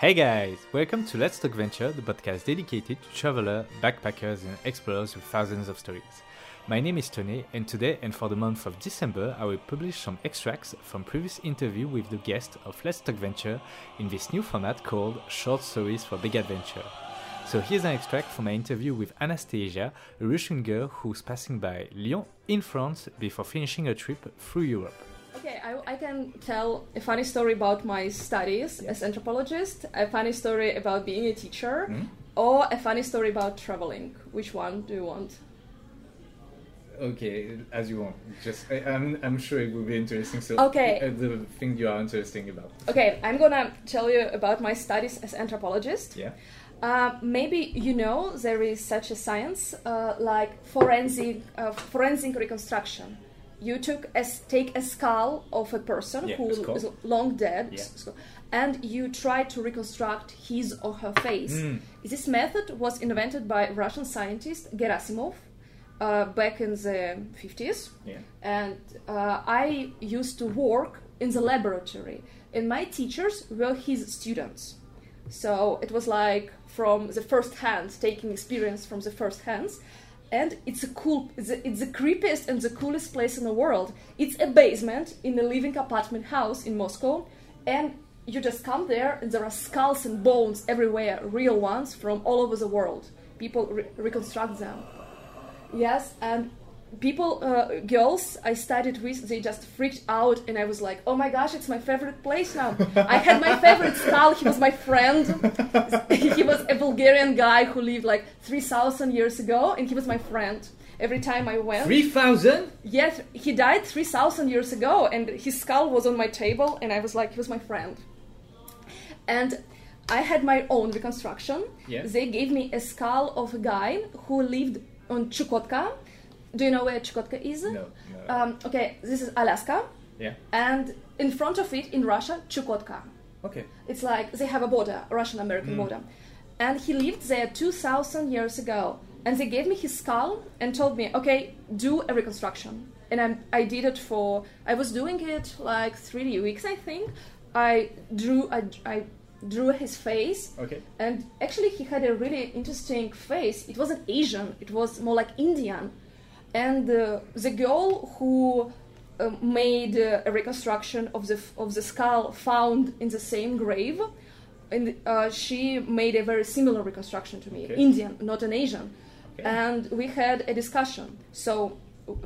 Hey guys, welcome to Let's Talk Venture, the podcast dedicated to travelers, backpackers, and explorers with thousands of stories. My name is Tony, and today and for the month of December, I will publish some extracts from previous interview with the guest of Let's Talk Venture in this new format called Short Stories for Big Adventure. So here's an extract from my interview with Anastasia, a Russian girl who's passing by Lyon in France before finishing a trip through Europe. Okay, I, I can tell a funny story about my studies as anthropologist, a funny story about being a teacher, Mhm. or a funny story about traveling. Which one do you want? Okay, as you want. Just, I, I'm, I'm sure it will be interesting. So, Okay. uh, the thing you are interesting about. Okay, I'm gonna tell you about my studies as anthropologist. Yeah. Uh, maybe you know there is such a science uh, like forensic uh, forensic reconstruction. You took as take a skull of a person Yeah, who is long dead, Yeah. and you try to reconstruct his or her face. Mm. This method was invented by Russian scientist Gerasimov uh, back in the 50s Yeah. and uh, I used to work in the laboratory, and my teachers were his students. So it was like from the first hand, taking experience from the first hands. And it's a cool, it's, a, it's the creepiest and the coolest place in the world. It's a basement in a living apartment house in Moscow, and you just come there, and there are skulls and bones everywhere, real ones from all over the world. People re- reconstruct them. Yes, and people, uh, girls I studied with, they just freaked out, and I was like, oh my gosh, it's my favorite place now. I had my favorite skull, he was my friend. he was a Bulgarian guy who lived like 3,000 years ago, and he was my friend. Every time I went, 3,000? yes, he died 3,000 years ago, and his skull was on my table, and I was like, he was my friend. And I had my own reconstruction. Yeah. They gave me a skull of a guy who lived on Chukotka. Do you know where Chukotka is? No. no. Um, okay, this is Alaska, yeah. and in front of it in Russia, Chukotka. Okay. It's like they have a border, Russian-American Mm. border, and he lived there 2,000 years ago. And they gave me his skull and told me, okay, do a reconstruction. And I'm, I did it for. I was doing it like three weeks, I think. I drew. I, I drew his face, Okay. and actually he had a really interesting face. It wasn't Asian. It was more like Indian. And uh, the girl who uh, made uh, a reconstruction of the of the skull found in the same grave, and uh, she made a very similar reconstruction to me, Okay. Indian, not an Asian. Okay. And we had a discussion. So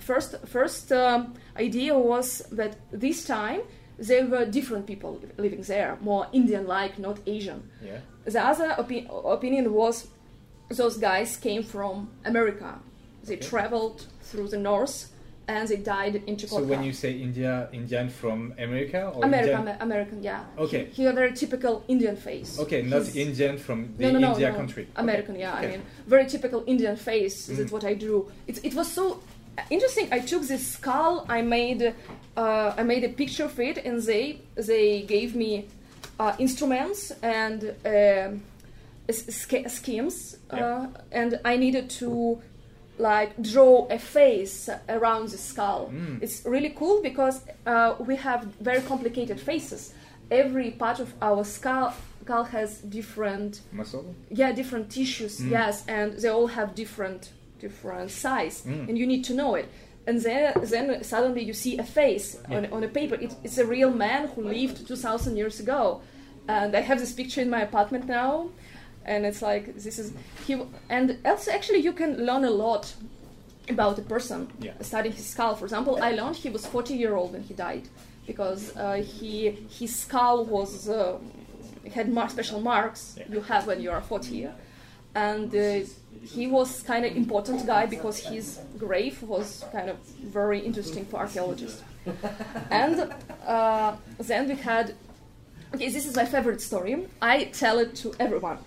first first um, idea was that this time there were different people living there, more Indian-like, not Asian. Yeah. The other opi- opinion was those guys came from America. They Okay. traveled through the north and they died in Chukotka. So when you say India, Indian from America or America, Indian? American, yeah. Okay. He, he had a very typical Indian face. Okay, not He's- Indian from the no, no, no, India country. Okay. American, yeah. Okay. I mean, very typical Indian face. Mm. That's what I drew. It, it was so interesting. I took this skull. I made uh, I made a picture of it, and they they gave me uh, instruments and sch- schemes, uh, Yeah. and I needed to like draw a face around the skull. Mm. It's really cool because uh, we have very complicated faces. Every part of our skull, skull has different Muscle? yeah different tissues Mm. yes and they all have different different size Mm. and you need to know it and then then suddenly you see a face on, on a paper it, it's a real man who lived 2000 years ago and i have this picture in my apartment now and it's like this is he and also actually you can learn a lot about a person Yeah. studying his skull. For example i learned he was 40 year old when he died because uh, he his skull was uh, had mar- special marks Yeah. you have when you are 40 and uh, he was kind of important guy because his grave was kind of very interesting for archaeologists. And uh, then we had okay this is my favorite story. I tell it to everyone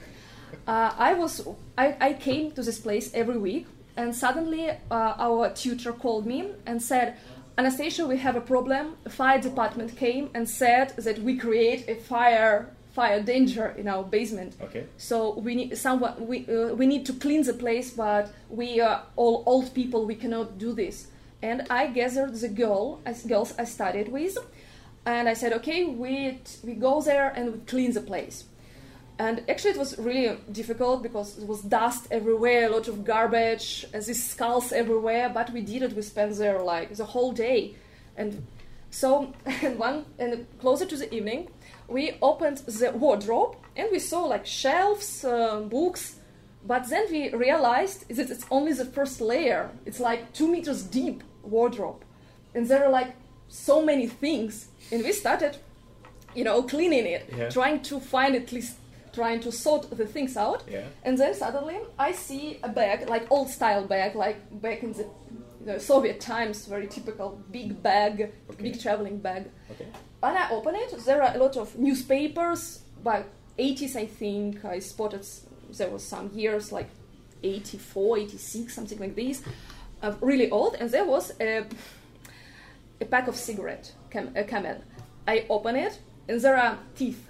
uh, i was I, I came to this place every week and suddenly uh, our tutor called me and said anastasia we have a problem fire department came and said that we create a fire fire danger in our basement Okay. so we need someone. We uh, we need to clean the place, but we are all old people. We cannot do this. and I gathered the girl, as girls I studied with, and I said, okay, we we go there and we clean the place. And actually, it was really difficult because there was dust everywhere, a lot of garbage, and these skulls everywhere. But we did it. We spent there like the whole day, and so and one and closer to the evening, we opened the wardrobe and we saw like shelves, uh, books. But then we realized that it's only the first layer. It's like two meters deep wardrobe, and there are like so many things. And we started, you know, cleaning it, Yeah. trying to find at least trying to sort the things out. Yeah. And then suddenly I see a bag, like old style bag, like back in the, the Soviet times, very typical big bag, Okay. big traveling bag. Okay. When I open it, there are a lot of newspapers, by 80s I think, I spotted there was some years like 84, 86, something like this, uh, really old, and there was a, a pack of cigarette, cam- a camel. I open it, and there are teeth.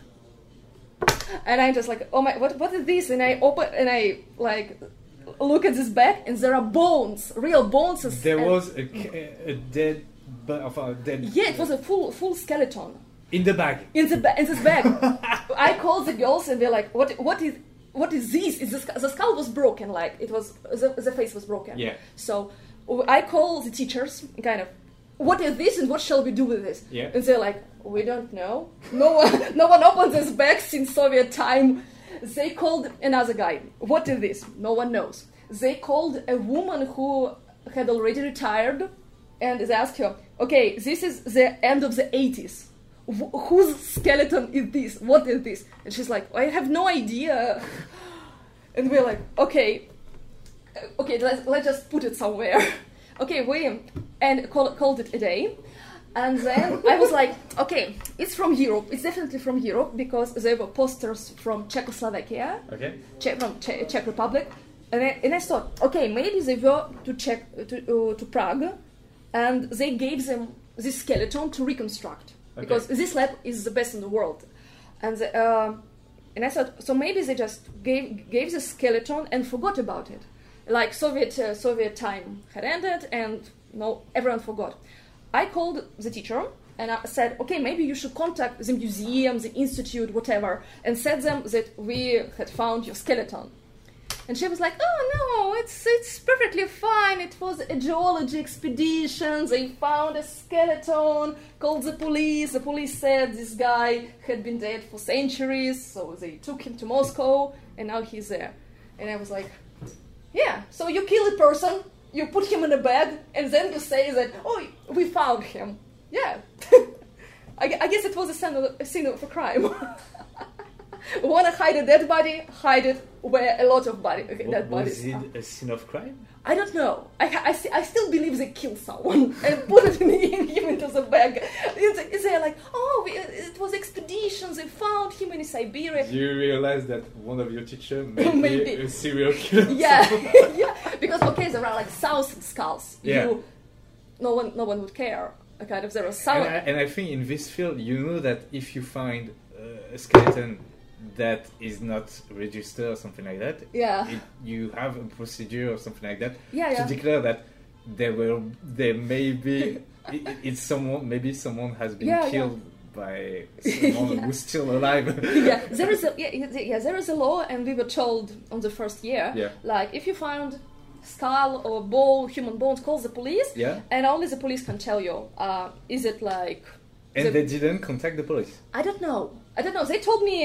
And I'm just like, oh my, what, what is this? And I open, and I like look at this bag, and there are bones, real bones. There and- was a, a dead, but of a dead. yeah, it was a full full skeleton. in the bag. in the ba- in this bag. I called the girls and they're like, "What? What is? What is this? Is the, sc- the skull was broken? Like it was the, the face was broken." Yeah. So I call the teachers, kind of, "What is this? And what shall we do with this?" Yeah. And they're like, "We don't know. No one, no one opened this bag since Soviet time." They called another guy. What is this? No one knows. They called a woman who had already retired, and they asked her, "Okay, this is the end of the 80s. Wh- whose skeleton is this? What is this?" And she's like, "I have no idea." And we're like, "Okay, uh, okay, let's, let's just put it somewhere." okay, we and call, called it a day. And then I was like, okay, it's from Europe. It's definitely from Europe because there were posters from Czechoslovakia, Okay. Czech, from Czech, Czech Republic, and I, and I thought, okay, maybe they were to Czech to, uh, to Prague, and they gave them this skeleton to reconstruct Okay. because this lab is the best in the world, and the, uh, and I thought, so maybe they just gave gave the skeleton and forgot about it, like Soviet uh, Soviet time had ended and no everyone forgot. I called the teacher and I said, okay, maybe you should contact the museum, the institute, whatever, and said them that we had found your skeleton. And she was like, "Oh no, it's it's perfectly fine. It was a geology expedition. They found a skeleton. Called the police. The police said this guy had been dead for centuries, so they took him to Moscow, and now he's there." And I was like, "Yeah. So you kill a person, you put him in a bag, and then you say that, oh, we found him. Yeah. I, I guess it was a scene of a, scene of a crime." Want to hide a dead body? Hide it where a lot of body, okay, dead was bodies. it are. a sin of crime? I don't know. I, I, I still believe they killed someone and put it in, him into the bag. It's, they're like, oh, it was expeditions. They found him in Siberia. Do you realize that one of your teachers may be Maybe. a serial killer? Yeah, yeah. Because okay, there are like thousand skulls. Yeah. You, no one, no one would care. A kind of there are And. I, and I think in this field, you know that if you find uh, a skeleton that is not registered or something like that, Yeah. it, you have a procedure or something like that Yeah, to yeah. declare that there will, there may be, it, it's someone, maybe someone has been Yeah, yeah. By someone Yeah. who's still alive. yeah, there is a yeah, yeah, there is a law, and we were told on the first year, Yeah. like if you find skull or bone, human bones, call the police, Yeah. and only the police can tell you, uh, is it like, And the- they didn't contact the police. I don't know, I don't know. They told me,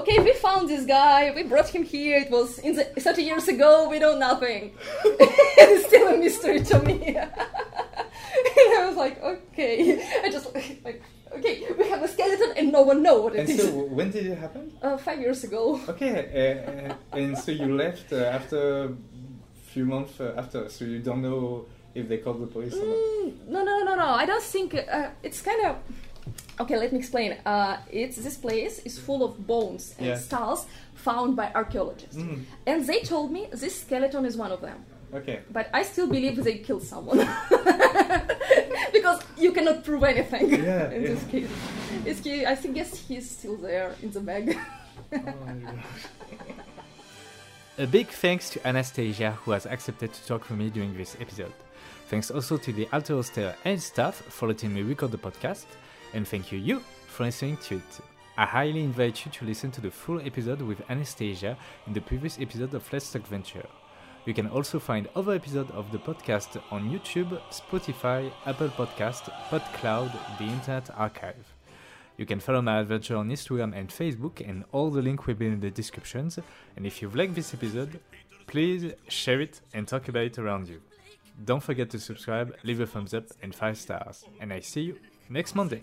okay, we found this guy, we brought him here. It was in the 30 years ago. We know nothing. it's still a mystery to me. and I was like, okay, I just like, okay, a skeleton, and no one know what it And is. so, when did it happen? uh, five years ago. Okay, uh, uh, and so you left uh, after a few months uh, after, so you don't know if they called the police or not. Mm, no, no, no, no. I don't think uh, it's kind of. Okay, let me explain. Uh, it's this place is full of bones and Yeah. skulls found by archaeologists, Mm, and they told me this skeleton is one of them. okay. But I still believe they killed someone because you cannot prove anything Yeah, in this case. He- I think guess he's still there in the bag. A big thanks to Anastasia who has accepted to talk with me during this episode. Thanks also to the Alter Hostel and staff for letting me record the podcast, and thank you, you, for listening to it. I highly invite you to listen to the full episode with Anastasia in the previous episode of Let's Talk Venture. You can also find other episodes of the podcast on YouTube, Spotify, Apple Podcast, PodCloud, the Internet Archive. You can follow my adventure on Instagram and Facebook, and all the links will be in the descriptions. And if you've liked this episode, please share it and talk about it around you. Don't forget to subscribe, leave a thumbs up, and 5 stars. And I see you next Monday.